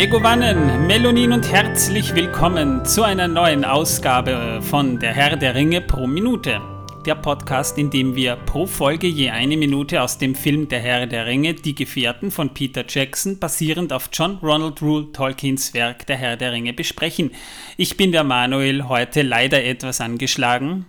Megovanen, Melonin und herzlich willkommen zu einer neuen Ausgabe von Der Herr der Ringe pro Minute. Der Podcast, in dem wir pro Folge je eine Minute aus dem Film Der Herr der Ringe, Die Gefährten von Peter Jackson, basierend auf John Ronald Rule Tolkiens Werk Der Herr der Ringe besprechen. Ich bin der Manuel, heute leider etwas angeschlagen.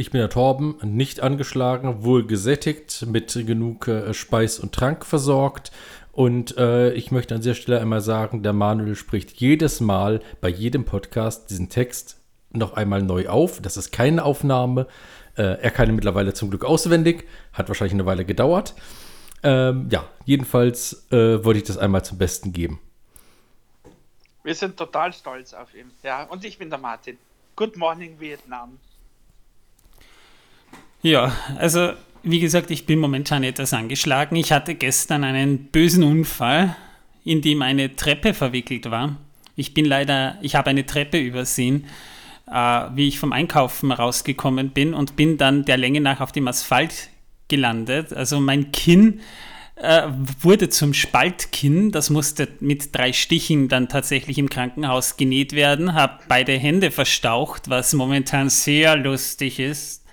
Ich bin der Torben, nicht angeschlagen, wohl gesättigt, mit genug äh, Speis und Trank versorgt. Und äh, ich möchte an dieser Stelle einmal sagen, der Manuel spricht jedes Mal bei jedem Podcast diesen Text noch einmal neu auf. Das ist keine Aufnahme. Äh, er kann ihn mittlerweile zum Glück auswendig. Hat wahrscheinlich eine Weile gedauert. Ähm, ja, jedenfalls äh, wollte ich das einmal zum Besten geben. Wir sind total stolz auf ihn. Ja, und ich bin der Martin. Good morning, Vietnam. Ja, also wie gesagt, ich bin momentan etwas angeschlagen. Ich hatte gestern einen bösen Unfall, in dem eine Treppe verwickelt war. Ich bin leider, ich habe eine Treppe übersehen, äh, wie ich vom Einkaufen rausgekommen bin und bin dann der Länge nach auf dem Asphalt gelandet. Also mein Kinn äh, wurde zum Spaltkinn. Das musste mit drei Stichen dann tatsächlich im Krankenhaus genäht werden. Habe beide Hände verstaucht, was momentan sehr lustig ist.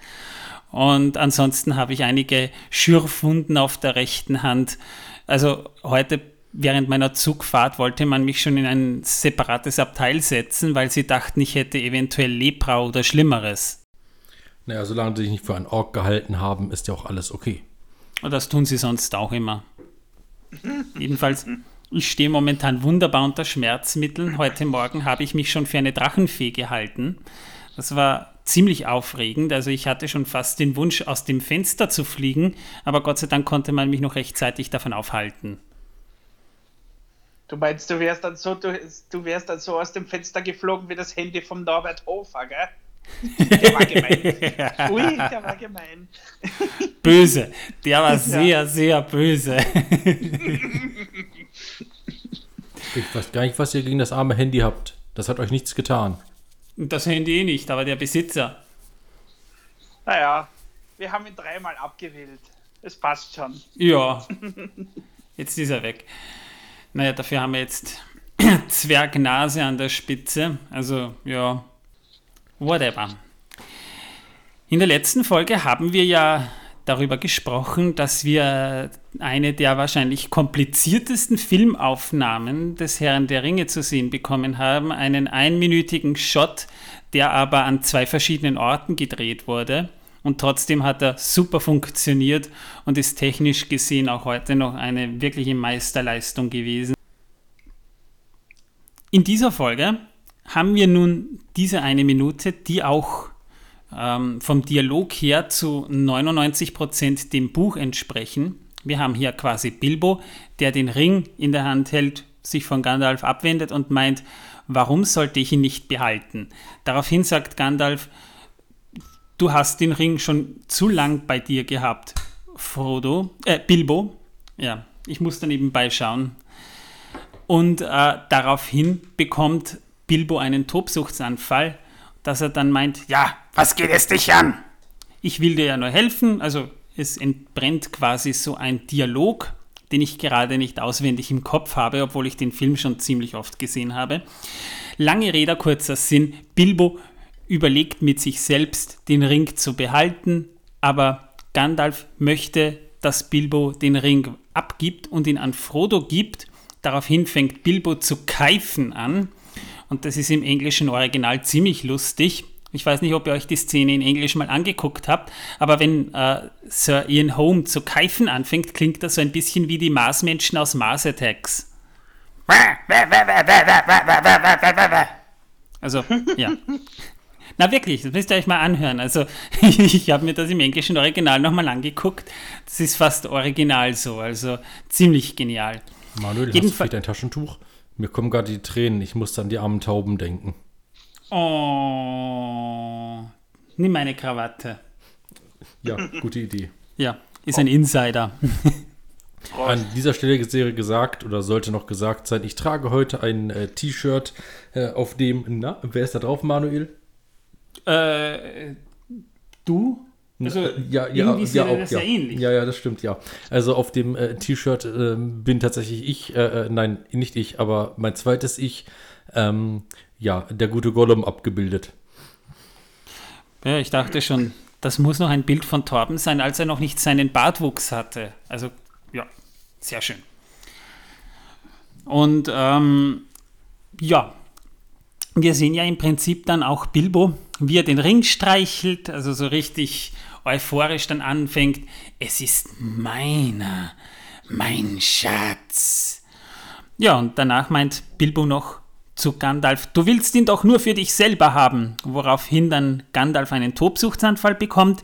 Und ansonsten habe ich einige Schürfwunden auf der rechten Hand. Also heute während meiner Zugfahrt wollte man mich schon in ein separates Abteil setzen, weil sie dachten, ich hätte eventuell Lepra oder Schlimmeres. Naja, solange sie sich nicht für einen Ork gehalten haben, ist ja auch alles okay. Und das tun sie sonst auch immer. Jedenfalls, ich stehe momentan wunderbar unter Schmerzmitteln. Heute Morgen habe ich mich schon für eine Drachenfee gehalten. Das war ziemlich aufregend. Also ich hatte schon fast den Wunsch, aus dem Fenster zu fliegen, aber Gott sei Dank konnte man mich noch rechtzeitig davon aufhalten. Du meinst, du wärst dann so, du, du wärst dann so aus dem Fenster geflogen wie das Handy vom Norbert Hofer, gell? Der war gemein. Ui, der war gemein. Böse. Der war sehr, ja. sehr böse. Ich weiß gar nicht, was ihr gegen das arme Handy habt. Das hat euch nichts getan. Das Handy eh nicht, aber der Besitzer. Naja, wir haben ihn dreimal abgewählt. Es passt schon. Ja. Jetzt ist er weg. Naja, dafür haben wir jetzt Zwergnase an der Spitze. Also, ja, whatever. In der letzten Folge haben wir ja darüber gesprochen, dass wir eine der wahrscheinlich kompliziertesten Filmaufnahmen des Herrn der Ringe zu sehen bekommen haben. Einen einminütigen Shot, der aber an zwei verschiedenen Orten gedreht wurde. Und trotzdem hat er super funktioniert und ist technisch gesehen auch heute noch eine wirkliche Meisterleistung gewesen. In dieser Folge haben wir nun diese eine Minute, die auch ähm, vom Dialog her zu 99 Prozent dem Buch entsprechen. Wir haben hier quasi Bilbo, der den Ring in der Hand hält, sich von Gandalf abwendet und meint, warum sollte ich ihn nicht behalten? Daraufhin sagt Gandalf, du hast den Ring schon zu lang bei dir gehabt, Frodo, äh, Bilbo. Ja, ich muss da nebenbei schauen. Und äh, daraufhin bekommt Bilbo einen Tobsuchtsanfall dass er dann meint, ja, was geht es dich an? Ich will dir ja nur helfen. Also es entbrennt quasi so ein Dialog, den ich gerade nicht auswendig im Kopf habe, obwohl ich den Film schon ziemlich oft gesehen habe. Lange Rede, kurzer Sinn. Bilbo überlegt mit sich selbst, den Ring zu behalten, aber Gandalf möchte, dass Bilbo den Ring abgibt und ihn an Frodo gibt. Daraufhin fängt Bilbo zu keifen an und das ist im englischen Original ziemlich lustig. Ich weiß nicht, ob ihr euch die Szene in Englisch mal angeguckt habt, aber wenn äh, Sir Ian Holm zu keifen anfängt, klingt das so ein bisschen wie die Marsmenschen aus Mars Attacks. Also, ja. Na wirklich, das müsst ihr euch mal anhören. Also, ich habe mir das im englischen Original nochmal angeguckt. Das ist fast original so, also ziemlich genial. Manuel, Jedenfalls, hast du vielleicht ein Taschentuch? Mir kommen gerade die Tränen. Ich muss an die armen Tauben denken. Oh. Nimm meine Krawatte. Ja, gute Idee. Ja, ist ein Insider. An dieser Stelle wäre gesagt oder sollte noch gesagt sein, ich trage heute ein äh, T-Shirt, äh, auf dem, na, wer ist da drauf, Manuel? Äh, du? Also ja, ja, irgendwie ja, sieht auch, das ja. ja ähnlich. Ja, ja, das stimmt, ja. Also auf dem äh, T-Shirt äh, bin tatsächlich ich, äh, äh, nein, nicht ich, aber mein zweites Ich, ähm, ja, der gute Gollum abgebildet. Ja, ich dachte schon, das muss noch ein Bild von Torben sein, als er noch nicht seinen Bartwuchs hatte. Also, ja, sehr schön. Und ähm, ja, wir sehen ja im Prinzip dann auch Bilbo, wie er den Ring streichelt, also so richtig euphorisch dann anfängt. Es ist meiner, mein Schatz. Ja, und danach meint Bilbo noch zu Gandalf, du willst ihn doch nur für dich selber haben, woraufhin dann Gandalf einen Tobsuchtsanfall bekommt,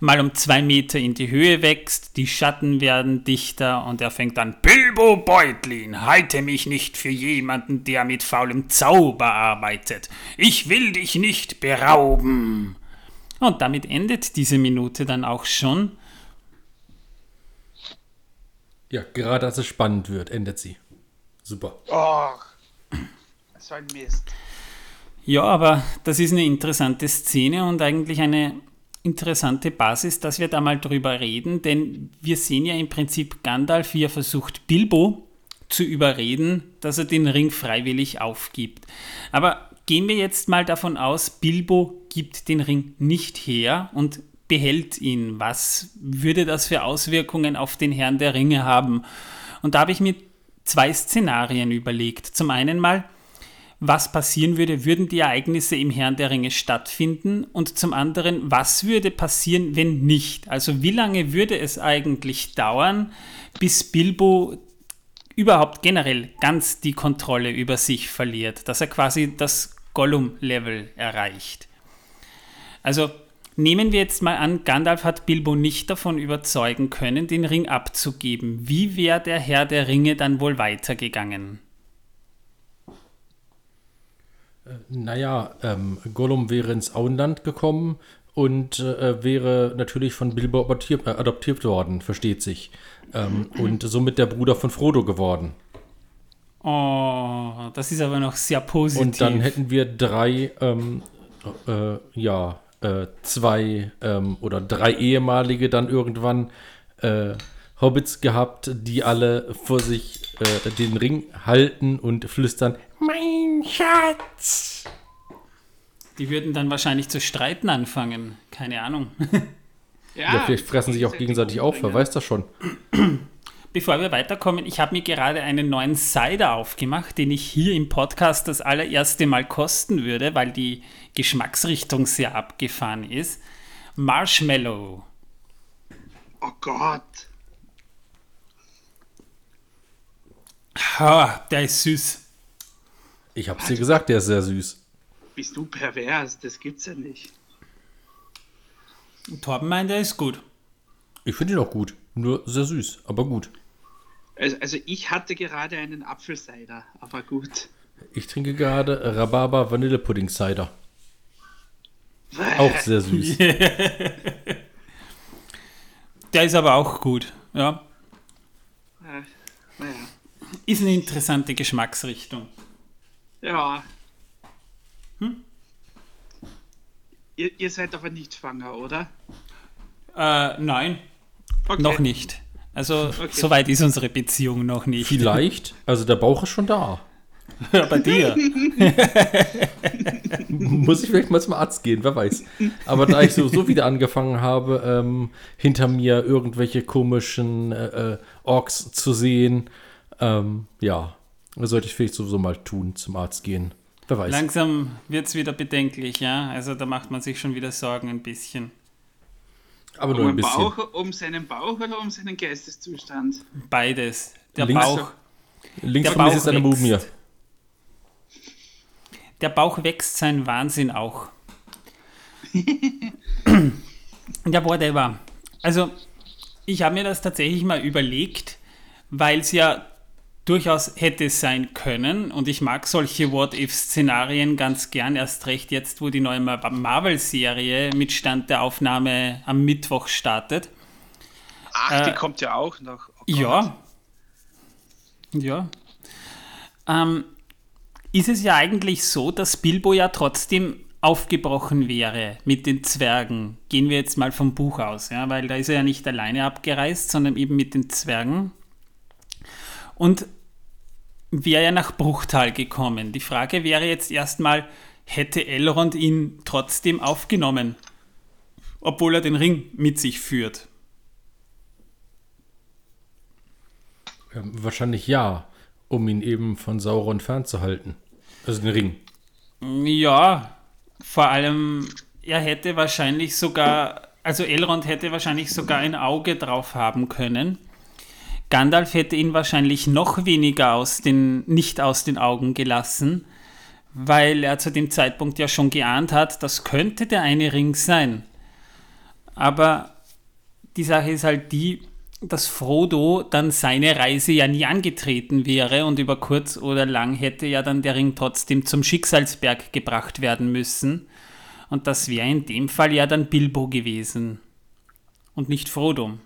mal um zwei Meter in die Höhe wächst, die Schatten werden dichter und er fängt an, Bilbo Beutlin, halte mich nicht für jemanden, der mit faulem Zauber arbeitet. Ich will dich nicht berauben. Und damit endet diese Minute dann auch schon. Ja, gerade als es spannend wird, endet sie. Super. Och, so ein Mist. Ja, aber das ist eine interessante Szene und eigentlich eine interessante Basis, dass wir da mal drüber reden, denn wir sehen ja im Prinzip Gandalf, wie er versucht, Bilbo zu überreden, dass er den Ring freiwillig aufgibt. Aber gehen wir jetzt mal davon aus, Bilbo gibt den Ring nicht her und behält ihn. Was würde das für Auswirkungen auf den Herrn der Ringe haben? Und da habe ich mir zwei Szenarien überlegt. Zum einen mal, was passieren würde, würden die Ereignisse im Herrn der Ringe stattfinden und zum anderen, was würde passieren, wenn nicht? Also wie lange würde es eigentlich dauern, bis Bilbo überhaupt generell ganz die Kontrolle über sich verliert, dass er quasi das Gollum-Level erreicht? Also nehmen wir jetzt mal an, Gandalf hat Bilbo nicht davon überzeugen können, den Ring abzugeben. Wie wäre der Herr der Ringe dann wohl weitergegangen? Naja, ähm, Gollum wäre ins Auenland gekommen und äh, wäre natürlich von Bilbo adoptiert, äh, adoptiert worden, versteht sich. Ähm, und somit der Bruder von Frodo geworden. Oh, das ist aber noch sehr positiv. Und dann hätten wir drei, ähm, äh, ja, äh, zwei ähm, oder drei ehemalige dann irgendwann äh, Hobbits gehabt, die alle vor sich äh, den Ring halten und flüstern, mein Schatz. Die würden dann wahrscheinlich zu streiten anfangen. Keine Ahnung. Ja, vielleicht fressen sich auch gegenseitig auf, wer weiß das schon. Bevor wir weiterkommen, ich habe mir gerade einen neuen Cider aufgemacht, den ich hier im Podcast das allererste Mal kosten würde, weil die Geschmacksrichtung sehr abgefahren ist. Marshmallow. Oh Gott. Ha, der ist süß. Ich hab's dir gesagt, der ist sehr süß. Bist du pervers? Das gibt's ja nicht. Torben meint, der ist gut. Ich finde ihn auch gut, nur sehr süß, aber gut. Also, also ich hatte gerade einen Apfelcider, aber gut. Ich trinke gerade Rhabarber Vanillepudding Cider. Auch sehr süß. Der ist aber auch gut. Ja. Äh, naja. Ist eine interessante Geschmacksrichtung. Ja. Ihr, ihr seid aber nicht Schwanger, oder? Äh, nein, Okay. noch nicht. Also, soweit ist unsere Beziehung noch nicht. Vielleicht, also der Bauch ist schon da. Ja, bei dir. Muss ich vielleicht mal zum Arzt gehen, wer weiß. Aber da ich so, so wieder angefangen habe, ähm, hinter mir irgendwelche komischen äh, äh, Orks zu sehen, ähm, ja, sollte ich vielleicht sowieso mal tun, zum Arzt gehen. Wer weiß. Langsam wird es wieder bedenklich, ja. Also da macht man sich schon wieder Sorgen ein bisschen. Aber Um, nur ein den bisschen. Bauch, um seinen Bauch oder um seinen Geisteszustand? Beides. Der Links- Bauch, Links der von mir Bauch ist eine wächst. Mumie. der Bauch wächst sein Wahnsinn auch. ja, whatever. Also, ich habe mir das tatsächlich mal überlegt, weil es ja durchaus hätte sein können und ich mag solche What-If-Szenarien ganz gern, erst recht jetzt, wo die neue Mar- Marvel-Serie mit Stand der Aufnahme am Mittwoch startet. Ach, Äh, die kommt ja auch noch. Oh. Ja. Ja. Ähm, ist es ja eigentlich so, dass Bilbo ja trotzdem aufgebrochen wäre mit den Zwergen, gehen wir jetzt mal vom Buch aus, ja, weil da ist er ja nicht alleine abgereist, sondern eben mit den Zwergen. Und wäre ja nach Bruchtal gekommen. Die Frage wäre jetzt erstmal, hätte Elrond ihn trotzdem aufgenommen, obwohl er den Ring mit sich führt? Ja, wahrscheinlich ja, um ihn eben von Sauron fernzuhalten. Also den Ring. Ja, vor allem, er hätte wahrscheinlich sogar, also Elrond hätte wahrscheinlich sogar ein Auge drauf haben können. Gandalf hätte ihn wahrscheinlich noch weniger aus den, nicht aus den Augen gelassen, weil er zu dem Zeitpunkt ja schon geahnt hat, das könnte der eine Ring sein. Aber die Sache ist halt die, dass Frodo dann seine Reise ja nie angetreten wäre und über kurz oder lang hätte ja dann der Ring trotzdem zum Schicksalsberg gebracht werden müssen. Und das wäre in dem Fall ja dann Bilbo gewesen und nicht Frodo.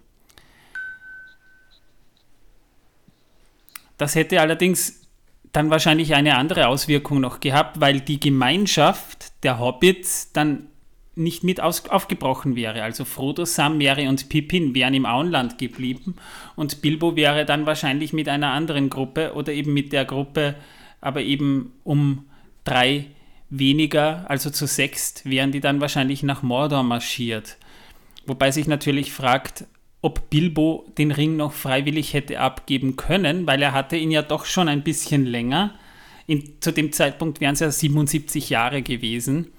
Das hätte allerdings dann wahrscheinlich eine andere Auswirkung noch gehabt, weil die Gemeinschaft der Hobbits dann nicht mit aus, aufgebrochen wäre. Also Frodo, Sam, Mary und Pippin wären im Auenland geblieben und Bilbo wäre dann wahrscheinlich mit einer anderen Gruppe oder eben mit der Gruppe, aber eben um drei weniger, also zu sechst, wären die dann wahrscheinlich nach Mordor marschiert. Wobei sich natürlich fragt, ob Bilbo den Ring noch freiwillig hätte abgeben können, weil er hatte ihn ja doch schon ein bisschen länger. In, zu dem Zeitpunkt wären es ja 77 Jahre gewesen.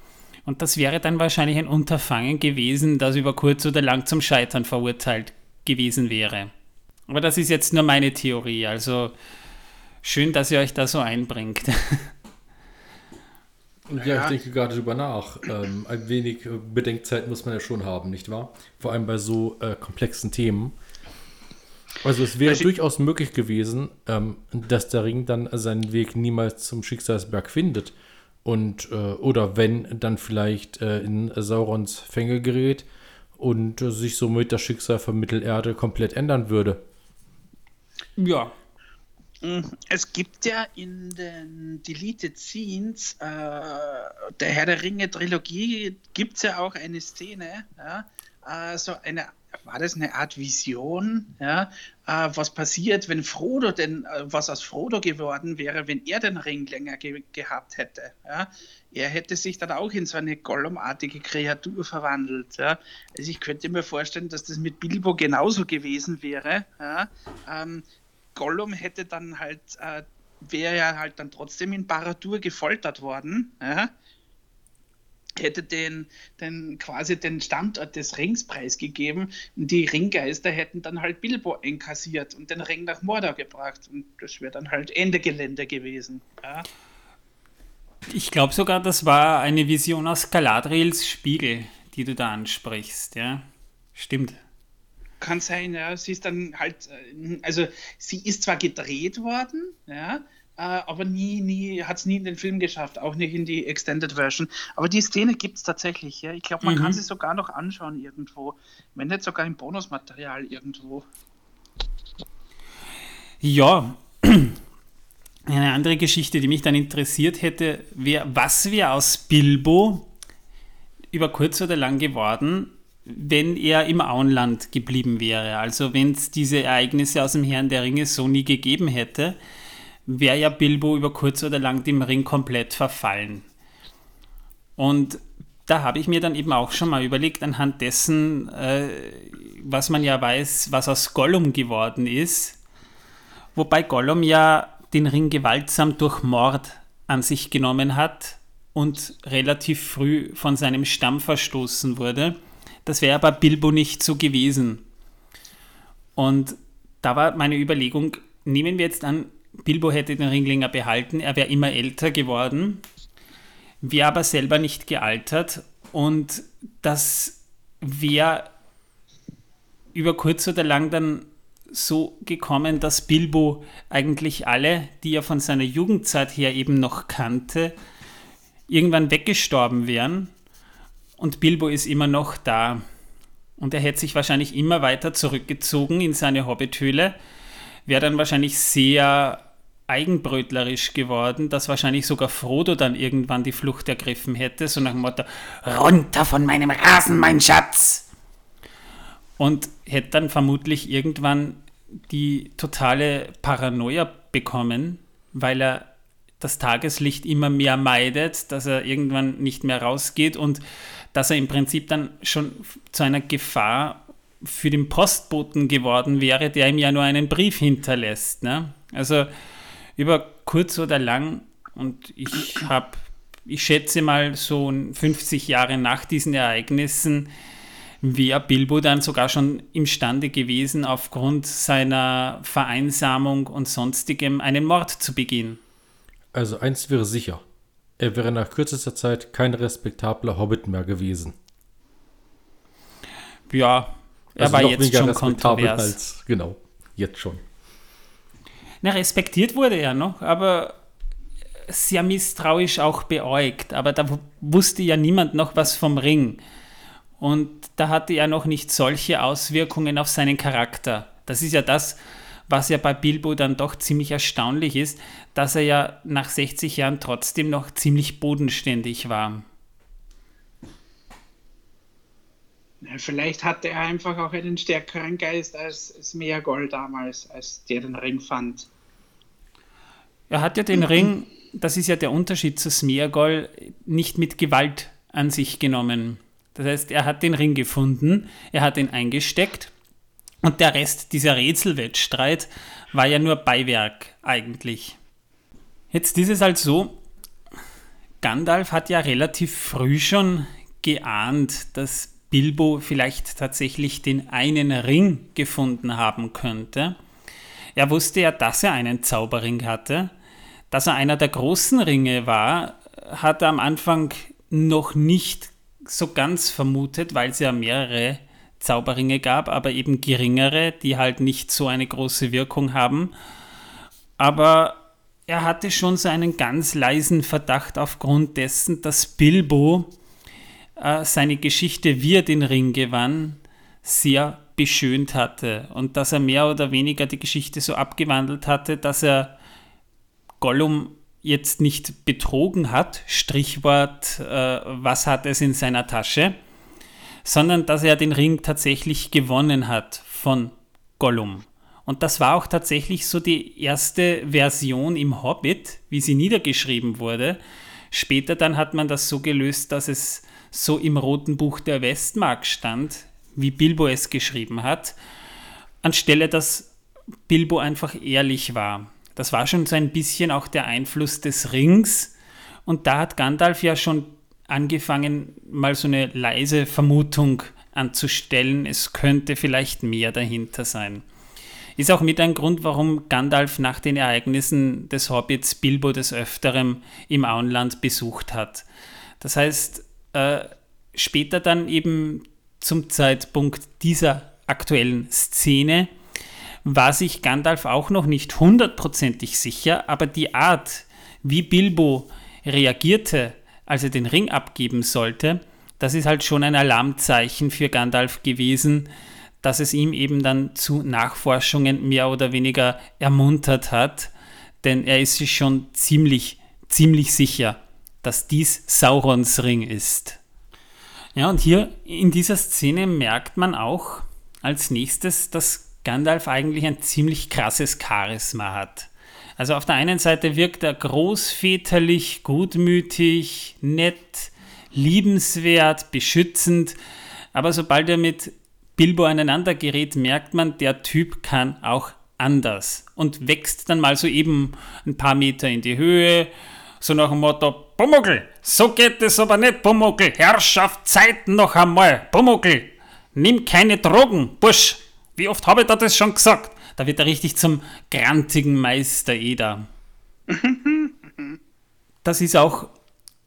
Und das wäre dann wahrscheinlich ein Unterfangen gewesen, das über kurz oder lang zum Scheitern verurteilt gewesen wäre. Aber das ist jetzt nur meine Theorie. Also schön, dass ihr euch da so einbringt. Ja, ich denke gerade drüber nach. Ähm, ein wenig Bedenkzeit muss man ja schon haben, nicht wahr? Vor allem bei so äh, komplexen Themen. Also es wäre also durchaus möglich gewesen, ähm, dass der Ring dann seinen Weg niemals zum Schicksalsberg findet und äh, oder wenn dann vielleicht äh, in Saurons Fänge gerät und äh, sich somit das Schicksal von Mittelerde komplett ändern würde. Ja. Mm, es gibt ja in den Deleted Scenes äh, der Herr der Ringe Trilogie gibt es ja auch eine Szene, ja, äh, so eine war das eine Art Vision, ja, äh, was passiert, wenn Frodo denn, äh, was aus Frodo geworden wäre, wenn er den Ring länger ge gehabt hätte. Ja. Er hätte sich dann auch in so eine Gollum-artige Kreatur verwandelt. Ja. Also ich könnte mir vorstellen, dass das mit Bilbo genauso gewesen wäre. Ja. Ähm, Gollum hätte dann halt, äh, wäre ja halt dann trotzdem in Baradur gefoltert worden. Ja hätte den, den quasi den Standort des Rings preisgegeben und die Ringgeister hätten dann halt Bilbo einkassiert und den Ring nach Mordor gebracht und das wäre dann halt Ende Gelände gewesen. Ja. Ich glaube sogar, das war eine Vision aus Galadriels Spiegel, die du da ansprichst, ja. Stimmt. Kann sein, ja. Sie ist dann halt, äh, also sie ist zwar gedreht worden, ja, äh, aber nie, nie, hat es nie in den Film geschafft, auch nicht in die Extended Version. Aber die Szene gibt es tatsächlich, ja. Ich glaube, man mhm. kann sie sogar noch anschauen irgendwo. Wenn nicht sogar im Bonusmaterial irgendwo. Ja, eine andere Geschichte, die mich dann interessiert hätte, wäre, was wäre aus Bilbo über kurz oder lang geworden, wenn er im Auenland geblieben wäre. Also wenn es diese Ereignisse aus dem Herrn der Ringe so nie gegeben hätte wäre ja Bilbo über kurz oder lang dem Ring komplett verfallen. Und da habe ich mir dann eben auch schon mal überlegt, anhand dessen, äh, was man ja weiß, was aus Gollum geworden ist. Wobei Gollum ja den Ring gewaltsam durch Mord an sich genommen hat und relativ früh von seinem Stamm verstoßen wurde. Das wäre aber Bilbo nicht so gewesen. Und da war meine Überlegung, nehmen wir jetzt an, Bilbo hätte den Ringlinger behalten, er wäre immer älter geworden, wäre aber selber nicht gealtert und das wäre über kurz oder lang dann so gekommen, dass Bilbo eigentlich alle, die er von seiner Jugendzeit her eben noch kannte, irgendwann weggestorben wären und Bilbo ist immer noch da. Und er hätte sich wahrscheinlich immer weiter zurückgezogen in seine Hobbithöhle, wäre dann wahrscheinlich sehr eigenbrötlerisch geworden, dass wahrscheinlich sogar Frodo dann irgendwann die Flucht ergriffen hätte, so nach dem Motto, runter von meinem Rasen, mein Schatz! Und hätte dann vermutlich irgendwann die totale Paranoia bekommen, weil er das Tageslicht immer mehr meidet, dass er irgendwann nicht mehr rausgeht und dass er im Prinzip dann schon zu einer Gefahr für den Postboten geworden wäre, der ihm ja nur einen Brief hinterlässt. Ne? Also über kurz oder lang, und ich habe, ich schätze mal so 50 Jahre nach diesen Ereignissen, wäre Bilbo dann sogar schon imstande gewesen, aufgrund seiner Vereinsamung und sonstigem einen Mord zu begehen. Also eins wäre sicher. Er wäre nach kürzester Zeit kein respektabler Hobbit mehr gewesen. Ja, er also war jetzt schon kontrovers. Als, genau, jetzt schon. Na, respektiert wurde er noch, aber sehr misstrauisch auch beäugt. Aber da wusste ja niemand noch was vom Ring. Und da hatte er noch nicht solche Auswirkungen auf seinen Charakter. Das ist ja das, was ja bei Bilbo dann doch ziemlich erstaunlich ist, dass er ja nach 60 Jahren trotzdem noch ziemlich bodenständig war. Vielleicht hatte er einfach auch einen stärkeren Geist als Smeagol damals, als der den Ring fand. Er hat ja den Ring, das ist ja der Unterschied zu Smeagol, nicht mit Gewalt an sich genommen. Das heißt, er hat den Ring gefunden, er hat ihn eingesteckt und der Rest dieser Rätselwettstreit war ja nur Beiwerk eigentlich. Jetzt ist es halt so, Gandalf hat ja relativ früh schon geahnt, dass Bilbo vielleicht tatsächlich den einen Ring gefunden haben könnte. Er wusste ja, dass er einen Zauberring hatte. Dass er einer der großen Ringe war, hat er am Anfang noch nicht so ganz vermutet, weil es ja mehrere Zauberringe gab, aber eben geringere, die halt nicht so eine große Wirkung haben. Aber er hatte schon so einen ganz leisen Verdacht aufgrund dessen, dass Bilbo äh, seine Geschichte, wie er den Ring gewann, sehr beschönt hatte und dass er mehr oder weniger die Geschichte so abgewandelt hatte, dass er Gollum jetzt nicht betrogen hat, Strichwort, äh, was hat es in seiner Tasche, sondern dass er den Ring tatsächlich gewonnen hat von Gollum. Und das war auch tatsächlich so die erste Version im Hobbit, wie sie niedergeschrieben wurde. Später dann hat man das so gelöst, dass es so im Roten Buch der Westmark stand, wie Bilbo es geschrieben hat, anstelle dass Bilbo einfach ehrlich war. Das war schon so ein bisschen auch der Einfluss des Rings. Und da hat Gandalf ja schon angefangen, mal so eine leise Vermutung anzustellen, es könnte vielleicht mehr dahinter sein. Ist auch mit ein Grund, warum Gandalf nach den Ereignissen des Hobbits Bilbo des Öfteren im Auenland besucht hat. Das heißt, äh, später dann eben zum Zeitpunkt dieser aktuellen Szene war sich Gandalf auch noch nicht hundertprozentig sicher, aber die Art, wie Bilbo reagierte, als er den Ring abgeben sollte, das ist halt schon ein Alarmzeichen für Gandalf gewesen, dass es ihm eben dann zu Nachforschungen mehr oder weniger ermuntert hat, denn er ist sich schon ziemlich, ziemlich sicher, dass dies Saurons Ring ist. Ja, und hier in dieser Szene merkt man auch als nächstes, dass Gandalf eigentlich ein ziemlich krasses Charisma hat. Also auf der einen Seite wirkt er großväterlich, gutmütig, nett, liebenswert, beschützend, aber sobald er mit Bilbo aneinander gerät, merkt man, der Typ kann auch anders und wächst dann mal so eben ein paar Meter in die Höhe, so nach dem Motto, Pumuckl, so geht es aber nicht, Pumuckl, Herrschaft, Zeit noch einmal, Pumuckl, nimm keine Drogen, Busch, wie oft habe ich da das schon gesagt? Da wird er richtig zum grantigen Meister Eder. Das ist auch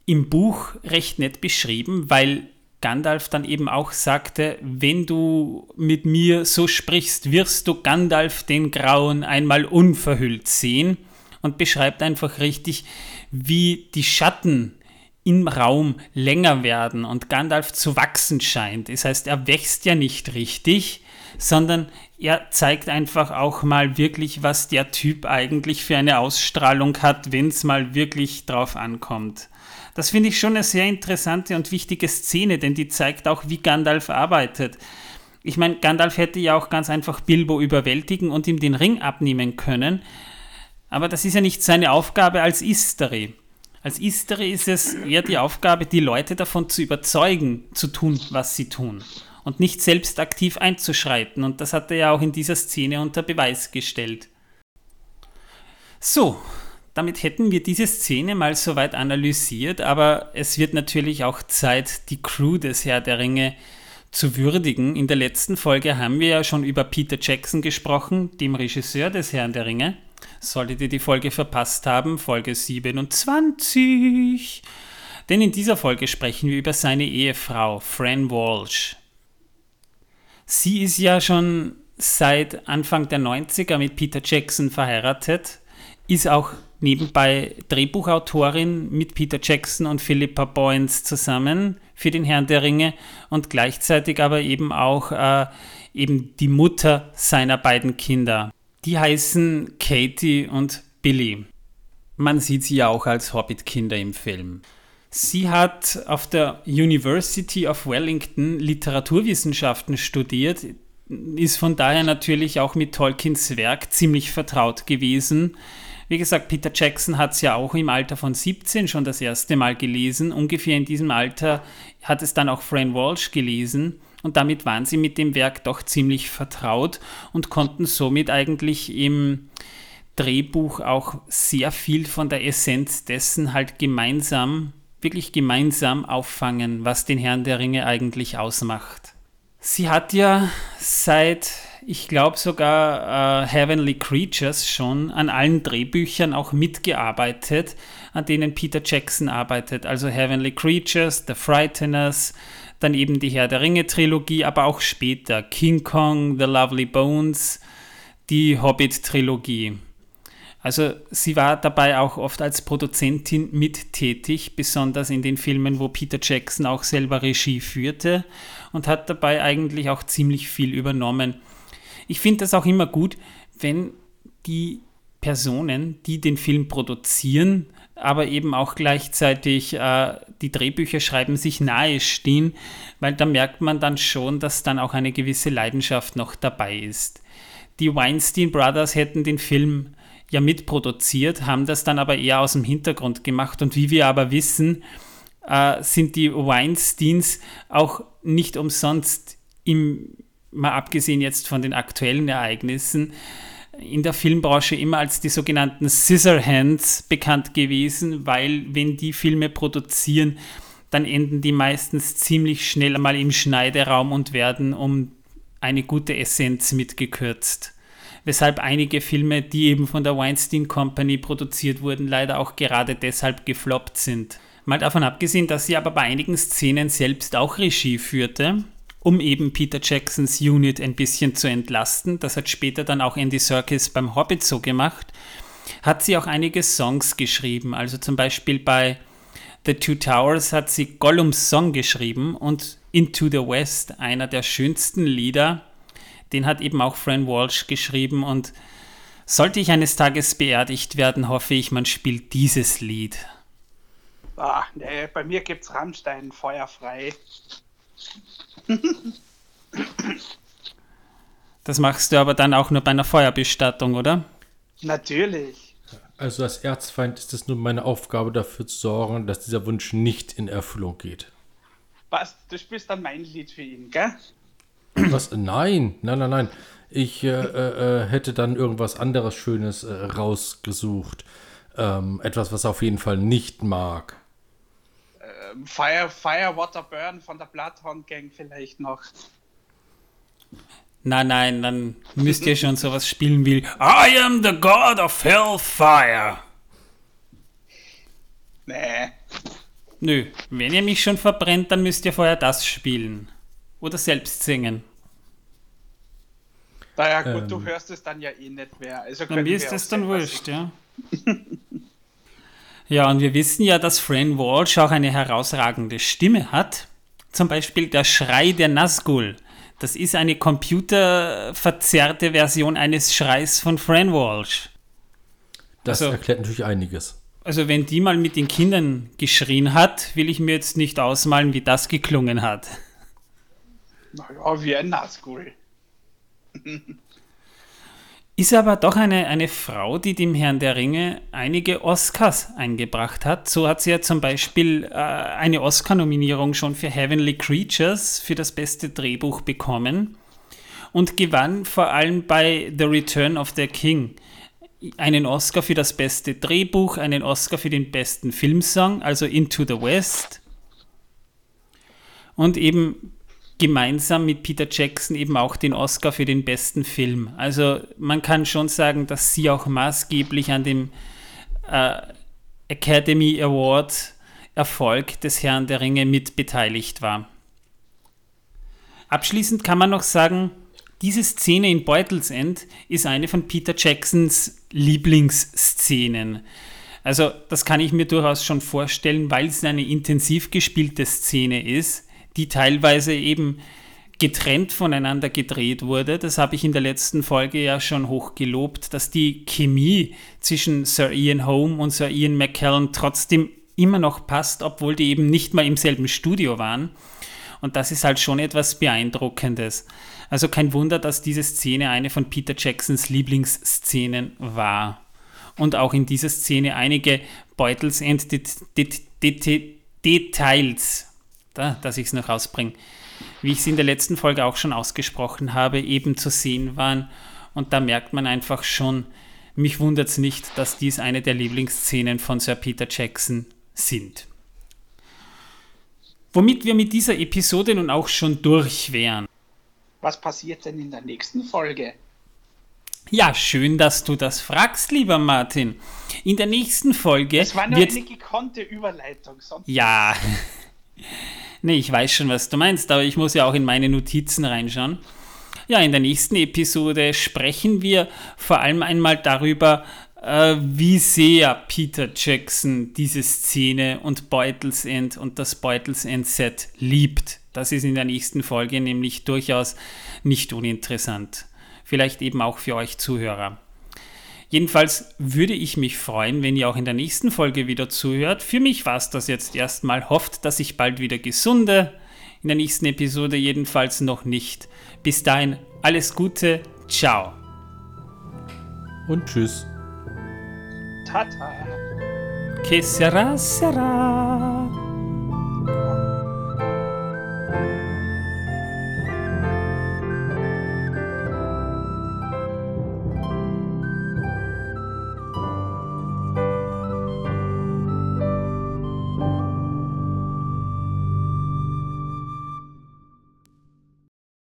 im Buch recht nett beschrieben, weil Gandalf dann eben auch sagte, wenn du mit mir so sprichst, wirst du Gandalf den Grauen einmal unverhüllt sehen und beschreibt einfach richtig, wie die Schatten im Raum länger werden und Gandalf zu wachsen scheint. Das heißt, er wächst ja nicht richtig, sondern er zeigt einfach auch mal wirklich, was der Typ eigentlich für eine Ausstrahlung hat, wenn es mal wirklich drauf ankommt. Das finde ich schon eine sehr interessante und wichtige Szene, denn die zeigt auch, wie Gandalf arbeitet. Ich meine, Gandalf hätte ja auch ganz einfach Bilbo überwältigen und ihm den Ring abnehmen können, aber das ist ja nicht seine Aufgabe als Istari. Als Istari ist es eher die Aufgabe, die Leute davon zu überzeugen, zu tun, was sie tun und nicht selbst aktiv einzuschreiten. Und das hat er ja auch in dieser Szene unter Beweis gestellt. So, damit hätten wir diese Szene mal soweit analysiert, aber es wird natürlich auch Zeit, die Crew des Herr der Ringe zu würdigen. In der letzten Folge haben wir ja schon über Peter Jackson gesprochen, dem Regisseur des Herrn der Ringe. Solltet ihr die Folge verpasst haben, Folge 27. Denn in dieser Folge sprechen wir über seine Ehefrau, Fran Walsh. Sie ist ja schon seit Anfang der 90er mit Peter Jackson verheiratet, ist auch nebenbei Drehbuchautorin mit Peter Jackson und Philippa Boyens zusammen für den Herrn der Ringe und gleichzeitig aber eben auch äh, eben die Mutter seiner beiden Kinder. Die heißen Katie und Billy. Man sieht sie ja auch als Hobbit-Kinder im Film. Sie hat auf der University of Wellington Literaturwissenschaften studiert, ist von daher natürlich auch mit Tolkiens Werk ziemlich vertraut gewesen. Wie gesagt, Peter Jackson hat es ja auch im Alter von 17 schon das erste Mal gelesen. Ungefähr in diesem Alter hat es dann auch Fran Walsh gelesen und damit waren sie mit dem Werk doch ziemlich vertraut und konnten somit eigentlich im Drehbuch auch sehr viel von der Essenz dessen halt gemeinsam, wirklich gemeinsam auffangen, was den Herrn der Ringe eigentlich ausmacht. Sie hat ja seit, ich glaube sogar äh, Heavenly Creatures schon an allen Drehbüchern auch mitgearbeitet, an denen Peter Jackson arbeitet. Also Heavenly Creatures, The Frighteners, dann eben die Herr der Ringe-Trilogie, aber auch später King Kong, The Lovely Bones, die Hobbit-Trilogie. Also sie war dabei auch oft als Produzentin mittätig, besonders in den Filmen, wo Peter Jackson auch selber Regie führte und hat dabei eigentlich auch ziemlich viel übernommen. Ich finde das auch immer gut, wenn die Personen, die den Film produzieren, aber eben auch gleichzeitig äh, die Drehbücher schreiben sich nahe stehen, weil da merkt man dann schon, dass dann auch eine gewisse Leidenschaft noch dabei ist. Die Weinstein Brothers hätten den Film ja mitproduziert, haben das dann aber eher aus dem Hintergrund gemacht und wie wir aber wissen, äh, sind die Weinsteins auch nicht umsonst im, mal abgesehen jetzt von den aktuellen Ereignissen, in der Filmbranche immer als die sogenannten Scissorhands bekannt gewesen, weil wenn die Filme produzieren, dann enden die meistens ziemlich schnell mal im Schneideraum und werden um eine gute Essenz mitgekürzt. Weshalb einige Filme, die eben von der Weinstein Company produziert wurden, leider auch gerade deshalb gefloppt sind. Mal davon abgesehen, dass sie aber bei einigen Szenen selbst auch Regie führte, um eben Peter Jacksons Unit ein bisschen zu entlasten. Das hat später dann auch Andy Serkis beim Hobbit so gemacht. Hat sie auch einige Songs geschrieben, also zum Beispiel bei The Two Towers hat sie Gollums Song geschrieben und Into the West, einer der schönsten Lieder, den hat eben auch Fran Walsh geschrieben und sollte ich eines Tages beerdigt werden, hoffe ich, man spielt dieses Lied. Ah, nee, bei mir gibt's Rammstein feuerfrei. Das machst du aber dann auch nur bei einer Feuerbestattung, oder? Natürlich. Also als Erzfeind ist es nun meine Aufgabe dafür zu sorgen, dass dieser Wunsch nicht in Erfüllung geht. Was? Du spielst dann mein Lied für ihn, gell? Was? Nein, nein, nein, nein. Ich äh, äh, äh, hätte dann irgendwas anderes Schönes äh, rausgesucht. Ähm, etwas, was er auf jeden Fall nicht mag. Fire, Fire, Water, Burn von der Bloodhound Gang vielleicht noch. Nein, nein, dann müsst ihr schon sowas spielen wie I am the God of Hellfire. Nee. Nö, wenn ihr mich schon verbrennt, dann müsst ihr vorher das spielen. Oder selbst singen. Naja, gut, ähm, du hörst es dann ja eh nicht mehr. Also dann mir ist es dann wurscht, ja. Ja, und wir wissen ja, dass Fran Walsh auch eine herausragende Stimme hat. Zum Beispiel der Schrei der Nazgul. Das ist eine computerverzerrte Version eines Schreis von Fran Walsh. Das Also- erklärt natürlich einiges. Also wenn die mal mit den Kindern geschrien hat, will ich mir jetzt nicht ausmalen, wie das geklungen hat. Naja, wie ein Nazgul. Ist aber doch eine, eine Frau, die dem Herrn der Ringe einige Oscars eingebracht hat. So hat sie ja zum Beispiel äh, eine Oscar-Nominierung schon für Heavenly Creatures für das beste Drehbuch bekommen und gewann vor allem bei The Return of the King einen Oscar für das beste Drehbuch, einen Oscar für den besten Filmsong, also Into the West. Und eben gemeinsam mit Peter Jackson eben auch den Oscar für den besten Film. Also man kann schon sagen, dass sie auch maßgeblich an dem äh, Academy Award Erfolg des Herrn der Ringe mit beteiligt war. Abschließend kann man noch sagen, diese Szene in Beutels End ist eine von Peter Jacksons Lieblingsszenen. Also das kann ich mir durchaus schon vorstellen, weil es eine intensiv gespielte Szene ist, die teilweise eben getrennt voneinander gedreht wurde. Das habe ich in der letzten Folge ja schon hoch gelobt, dass die Chemie zwischen Sir Ian Holm und Sir Ian McKellen trotzdem immer noch passt, obwohl die eben nicht mal im selben Studio waren. Und das ist halt schon etwas Beeindruckendes. Also kein Wunder, dass diese Szene eine von Peter Jacksons Lieblingsszenen war. Und auch in dieser Szene einige Beutels and Det- Det- Det- Details, da, dass ich es noch rausbringe, wie ich es in der letzten Folge auch schon ausgesprochen habe, eben zu sehen waren. Und da merkt man einfach schon, mich wundert es nicht, dass dies eine der Lieblingsszenen von Sir Peter Jackson sind. Womit wir mit dieser Episode nun auch schon durch wären. Was passiert denn in der nächsten Folge? Ja, schön, dass du das fragst, lieber Martin. In der nächsten Folge Es war nur wird eine gekonnte Überleitung. Sonst Ja. Nee, ich weiß schon, was du meinst, aber ich muss ja auch in meine Notizen reinschauen. Ja, in der nächsten Episode sprechen wir vor allem einmal darüber, äh, wie sehr Peter Jackson diese Szene und Beutels End und das Beutels End Set liebt. Das ist in der nächsten Folge nämlich durchaus nicht uninteressant. Vielleicht eben auch für euch Zuhörer. Jedenfalls würde ich mich freuen, wenn ihr auch in der nächsten Folge wieder zuhört. Für mich war es das jetzt erstmal. Hofft, dass ich bald wieder gesunde. In der nächsten Episode jedenfalls noch nicht. Bis dahin alles Gute. Ciao. Und tschüss. Tata. Que sera, sera.